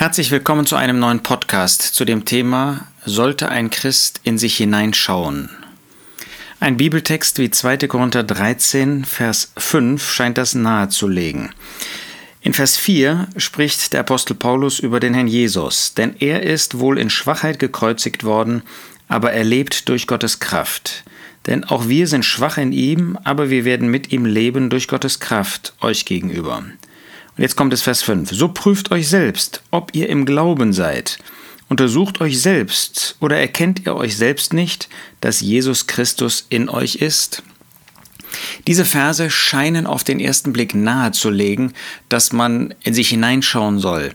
Herzlich willkommen zu einem neuen Podcast zu dem Thema Sollte ein Christ in sich hineinschauen? Ein Bibeltext wie 2. Korinther 13, Vers 5 scheint das nahezulegen. In Vers 4 spricht der Apostel Paulus über den Herrn Jesus, denn er ist wohl in Schwachheit gekreuzigt worden, aber er lebt durch Gottes Kraft. Denn auch wir sind schwach in ihm, aber wir werden mit ihm leben durch Gottes Kraft euch gegenüber. Jetzt kommt es Vers 5. So prüft euch selbst, ob ihr im Glauben seid. Untersucht euch selbst oder erkennt ihr euch selbst nicht, dass Jesus Christus in euch ist? Diese Verse scheinen auf den ersten Blick nahezulegen, dass man in sich hineinschauen soll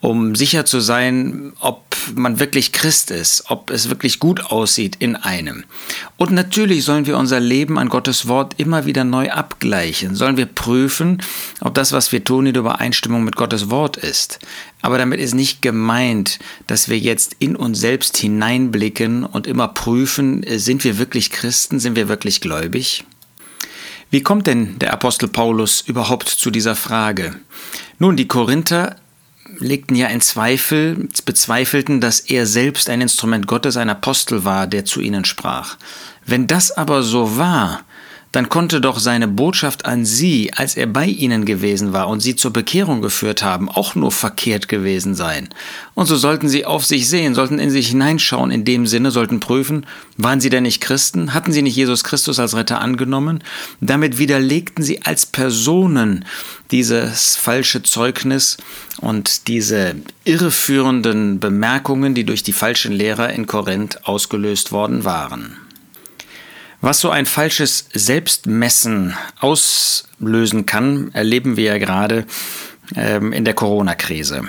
um sicher zu sein, ob man wirklich Christ ist, ob es wirklich gut aussieht in einem. Und natürlich sollen wir unser Leben an Gottes Wort immer wieder neu abgleichen, sollen wir prüfen, ob das, was wir tun, in Übereinstimmung mit Gottes Wort ist. Aber damit ist nicht gemeint, dass wir jetzt in uns selbst hineinblicken und immer prüfen, sind wir wirklich Christen, sind wir wirklich gläubig? Wie kommt denn der Apostel Paulus überhaupt zu dieser Frage? Nun, die Korinther legten ja in Zweifel, bezweifelten, dass er selbst ein Instrument Gottes, ein Apostel war, der zu ihnen sprach. Wenn das aber so war, dann konnte doch seine Botschaft an sie, als er bei ihnen gewesen war und sie zur Bekehrung geführt haben, auch nur verkehrt gewesen sein. Und so sollten sie auf sich sehen, sollten in sich hineinschauen, in dem Sinne, sollten prüfen, waren sie denn nicht Christen? Hatten sie nicht Jesus Christus als Retter angenommen? Damit widerlegten sie als Personen dieses falsche Zeugnis und diese irreführenden Bemerkungen, die durch die falschen Lehrer in Korinth ausgelöst worden waren. Was so ein falsches Selbstmessen auslösen kann, erleben wir ja gerade ähm, in der Corona-Krise.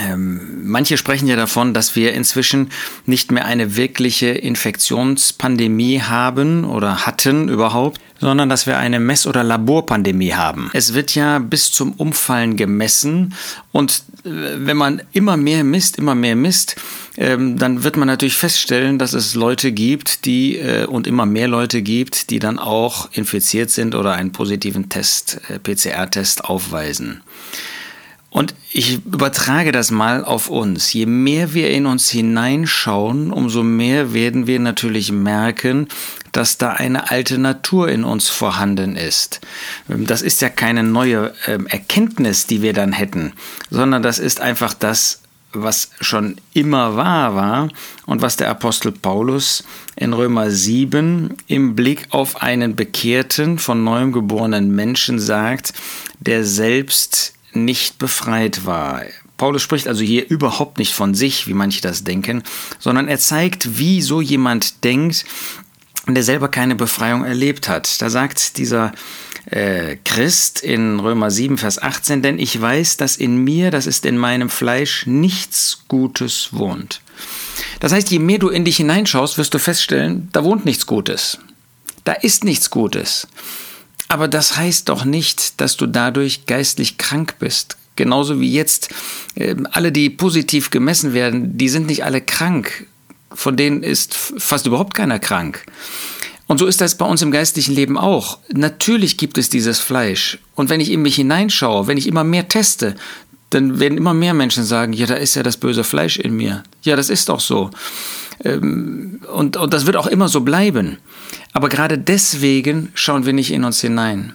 Ähm, manche sprechen ja davon, dass wir inzwischen nicht mehr eine wirkliche Infektionspandemie haben oder hatten überhaupt, sondern dass wir eine Mess- oder Laborpandemie haben. Es wird ja bis zum Umfallen gemessen und äh, wenn man immer mehr misst, immer mehr misst, ähm, dann wird man natürlich feststellen, dass es Leute gibt, die äh, und immer mehr Leute gibt, die dann auch infiziert sind oder einen positiven Test, äh, PCR-Test aufweisen. Und ich übertrage das mal auf uns. Je mehr wir in uns hineinschauen, umso mehr werden wir natürlich merken, dass da eine alte Natur in uns vorhanden ist. Das ist ja keine neue ähm, Erkenntnis, die wir dann hätten, sondern das ist einfach das, was schon immer wahr war und was der Apostel Paulus in Römer 7 im Blick auf einen bekehrten, von neuem geborenen Menschen sagt, der selbst nicht befreit war. Paulus spricht also hier überhaupt nicht von sich, wie manche das denken, sondern er zeigt, wie so jemand denkt, der selber keine Befreiung erlebt hat. Da sagt dieser äh, Christ in Römer 7, Vers 18, denn ich weiß, dass in mir, das ist in meinem Fleisch, nichts Gutes wohnt. Das heißt, je mehr du in dich hineinschaust, wirst du feststellen, da wohnt nichts Gutes. Da ist nichts Gutes. Aber das heißt doch nicht, dass du dadurch geistlich krank bist. Genauso wie jetzt äh, alle, die positiv gemessen werden, die sind nicht alle krank. Von denen ist fast überhaupt keiner krank. Und so ist das bei uns im geistlichen Leben auch. Natürlich gibt es dieses Fleisch. Und wenn ich in mich hineinschaue, wenn ich immer mehr teste, dann werden immer mehr Menschen sagen, ja, da ist ja das böse Fleisch in mir. Ja, das ist doch so. Ähm, und, und das wird auch immer so bleiben. Aber gerade deswegen schauen wir nicht in uns hinein.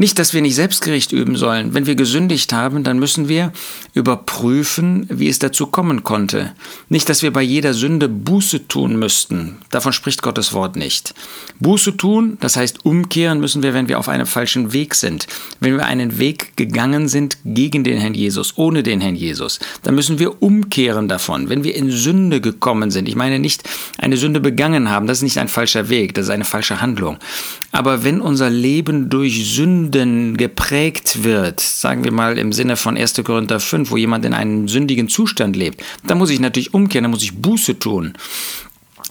Nicht, dass wir nicht Selbstgericht üben sollen. Wenn wir gesündigt haben, dann müssen wir überprüfen, wie es dazu kommen konnte. Nicht, dass wir bei jeder Sünde Buße tun müssten. Davon spricht Gottes Wort nicht. Buße tun, das heißt umkehren müssen wir, wenn wir auf einem falschen Weg sind. Wenn wir einen Weg gegangen sind gegen den Herrn Jesus, ohne den Herrn Jesus, dann müssen wir umkehren davon. Wenn wir in Sünde gekommen sind, ich meine nicht eine Sünde begangen haben, das ist nicht ein falscher Weg, das ist eine falsche Handlung. Aber wenn unser Leben durch Sünden geprägt wird, sagen wir mal im Sinne von 1. Korinther 5, wo jemand in einem sündigen Zustand lebt, dann muss ich natürlich umkehren, dann muss ich Buße tun.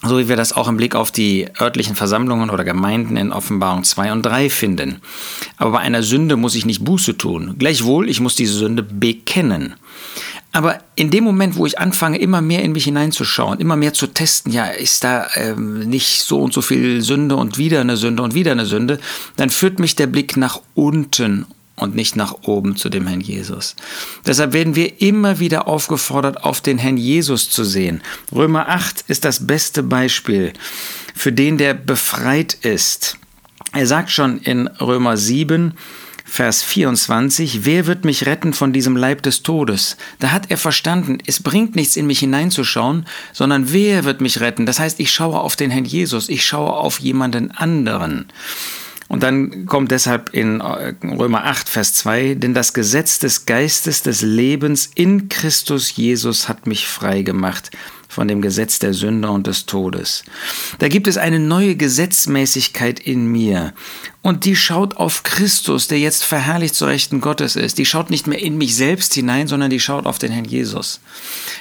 So wie wir das auch im Blick auf die örtlichen Versammlungen oder Gemeinden in Offenbarung 2 und 3 finden. Aber bei einer Sünde muss ich nicht Buße tun. Gleichwohl, ich muss diese Sünde bekennen. Aber in dem Moment, wo ich anfange, immer mehr in mich hineinzuschauen, immer mehr zu testen, ja, ist da ähm, nicht so und so viel Sünde und wieder eine Sünde und wieder eine Sünde, dann führt mich der Blick nach unten und nicht nach oben zu dem Herrn Jesus. Deshalb werden wir immer wieder aufgefordert, auf den Herrn Jesus zu sehen. Römer 8 ist das beste Beispiel für den, der befreit ist. Er sagt schon in Römer 7, Vers 24, wer wird mich retten von diesem Leib des Todes? Da hat er verstanden, es bringt nichts in mich hineinzuschauen, sondern wer wird mich retten? Das heißt, ich schaue auf den Herrn Jesus, ich schaue auf jemanden anderen. Und dann kommt deshalb in äh, Römer 8, Vers 2, denn das Gesetz des Geistes des Lebens in Christus Jesus hat mich frei gemacht von dem Gesetz der Sünder und des Todes. Da gibt es eine neue Gesetzmäßigkeit in mir. Und die schaut auf Christus, der jetzt verherrlicht zu Rechten Gottes ist. Die schaut nicht mehr in mich selbst hinein, sondern die schaut auf den Herrn Jesus.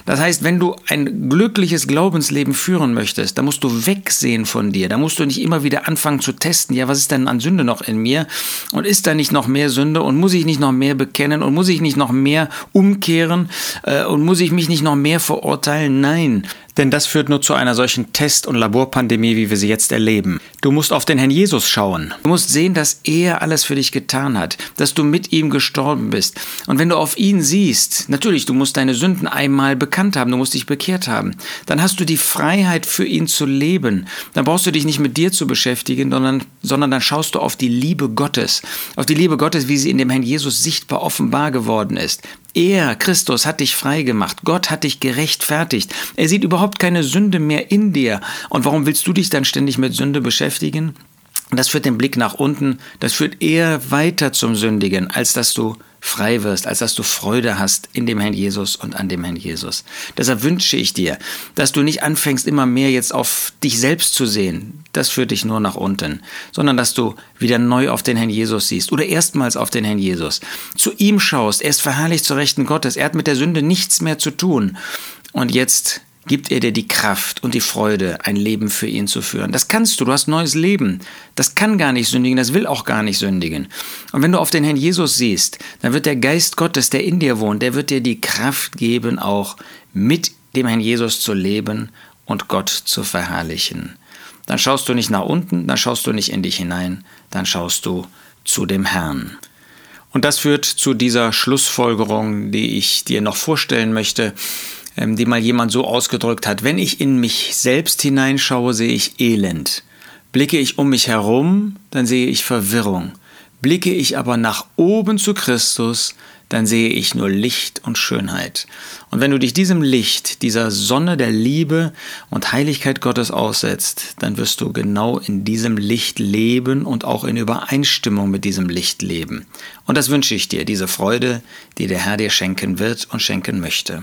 Das heißt, wenn du ein glückliches Glaubensleben führen möchtest, dann musst du wegsehen von dir. Da musst du nicht immer wieder anfangen zu testen, ja, was ist denn an Sünde noch in mir? Und ist da nicht noch mehr Sünde? Und muss ich nicht noch mehr bekennen? Und muss ich nicht noch mehr umkehren? Äh, und muss ich mich nicht noch mehr verurteilen? Nein. and Denn das führt nur zu einer solchen Test- und Laborpandemie, wie wir sie jetzt erleben. Du musst auf den Herrn Jesus schauen. Du musst sehen, dass er alles für dich getan hat, dass du mit ihm gestorben bist. Und wenn du auf ihn siehst, natürlich, du musst deine Sünden einmal bekannt haben, du musst dich bekehrt haben, dann hast du die Freiheit für ihn zu leben. Dann brauchst du dich nicht mit dir zu beschäftigen, sondern, sondern dann schaust du auf die Liebe Gottes, auf die Liebe Gottes, wie sie in dem Herrn Jesus sichtbar offenbar geworden ist. Er, Christus, hat dich frei gemacht. Gott hat dich gerechtfertigt. Er sieht überhaupt keine Sünde mehr in dir. Und warum willst du dich dann ständig mit Sünde beschäftigen? Das führt den Blick nach unten, das führt eher weiter zum Sündigen, als dass du frei wirst, als dass du Freude hast in dem Herrn Jesus und an dem Herrn Jesus. Deshalb wünsche ich dir, dass du nicht anfängst, immer mehr jetzt auf dich selbst zu sehen. Das führt dich nur nach unten, sondern dass du wieder neu auf den Herrn Jesus siehst oder erstmals auf den Herrn Jesus. Zu ihm schaust, er ist verherrlicht zu Rechten Gottes, er hat mit der Sünde nichts mehr zu tun. Und jetzt gibt er dir die Kraft und die Freude, ein Leben für ihn zu führen. Das kannst du, du hast neues Leben. Das kann gar nicht sündigen, das will auch gar nicht sündigen. Und wenn du auf den Herrn Jesus siehst, dann wird der Geist Gottes, der in dir wohnt, der wird dir die Kraft geben, auch mit dem Herrn Jesus zu leben und Gott zu verherrlichen. Dann schaust du nicht nach unten, dann schaust du nicht in dich hinein, dann schaust du zu dem Herrn. Und das führt zu dieser Schlussfolgerung, die ich dir noch vorstellen möchte ähm, die mal jemand so ausgedrückt hat, wenn ich in mich selbst hineinschaue, sehe ich Elend. Blicke ich um mich herum, dann sehe ich Verwirrung. Blicke ich aber nach oben zu Christus, dann sehe ich nur Licht und Schönheit. Und wenn du dich diesem Licht, dieser Sonne der Liebe und Heiligkeit Gottes aussetzt, dann wirst du genau in diesem Licht leben und auch in Übereinstimmung mit diesem Licht leben. Und das wünsche ich dir, diese Freude, die der Herr dir schenken wird und schenken möchte.